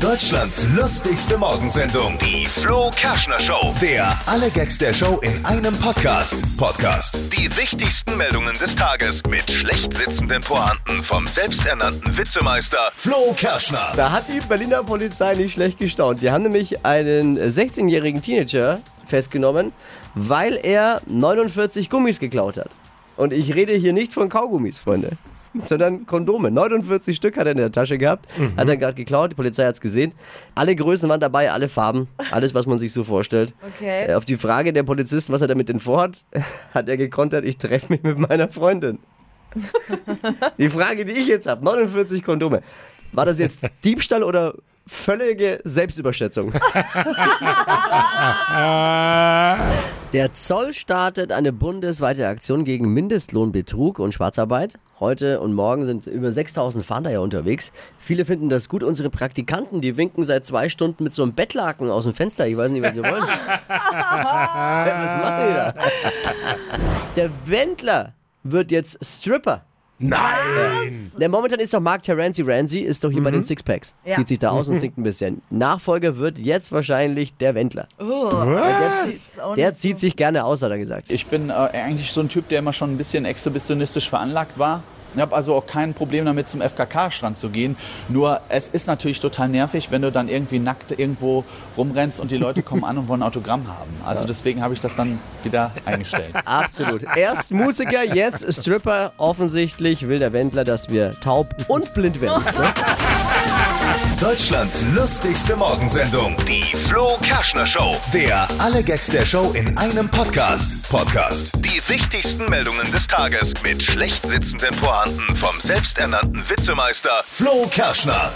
Deutschlands lustigste Morgensendung, die Flo Kerschner Show. Der alle Gags der Show in einem Podcast. Podcast. Die wichtigsten Meldungen des Tages mit schlecht sitzenden Pointen vom selbsternannten Witzemeister Flo Kerschner. Da hat die Berliner Polizei nicht schlecht gestaunt. Die haben nämlich einen 16-jährigen Teenager festgenommen, weil er 49 Gummis geklaut hat. Und ich rede hier nicht von Kaugummis, Freunde, sondern Kondome. 49 Stück hat er in der Tasche gehabt, hat er gerade geklaut, die Polizei hat es gesehen. Alle Größen waren dabei, alle Farben, alles, was man sich so vorstellt. Okay. Äh, Auf die Frage der Polizisten, was er damit denn vorhat, hat er gekontert, ich treffe mich mit meiner Freundin. Die Frage, die ich jetzt habe, 49 Kondome. War das jetzt Diebstahl oder völlige Selbstüberschätzung? Der Zoll startet eine bundesweite Aktion gegen Mindestlohnbetrug und Schwarzarbeit. Heute und morgen sind über 6000 Fahnder ja unterwegs. Viele finden das gut. Unsere Praktikanten, die winken seit zwei Stunden mit so einem Bettlaken aus dem Fenster. Ich weiß nicht, was sie wollen. was machen die da? Der Wendler wird jetzt Stripper. Nein! Der momentan ist doch Mark Terenzi Ramsey, ist doch hier bei den Sixpacks. Ja. Zieht sich da aus und singt ein bisschen. Nachfolger wird jetzt wahrscheinlich der Wendler. Oh, Der, zieht- ist auch der nicht zieht so. sich gerne aus, hat er gesagt. Ich bin äh, eigentlich so ein Typ, der immer schon ein bisschen exhibitionistisch veranlagt war. Ich habe also auch kein Problem damit, zum FKK-Strand zu gehen. Nur es ist natürlich total nervig, wenn du dann irgendwie nackt irgendwo rumrennst und die Leute kommen an und wollen ein Autogramm haben. Also deswegen habe ich das dann wieder eingestellt. Absolut. Erst Musiker, jetzt Stripper. Offensichtlich will der Wendler, dass wir taub und blind werden. Ne? Deutschlands lustigste Morgensendung, die Flo Kerschner Show. Der alle Gags der Show in einem Podcast. Podcast. Die wichtigsten Meldungen des Tages mit schlecht sitzenden Pointen vom selbsternannten Witzemeister Flo Kerschner.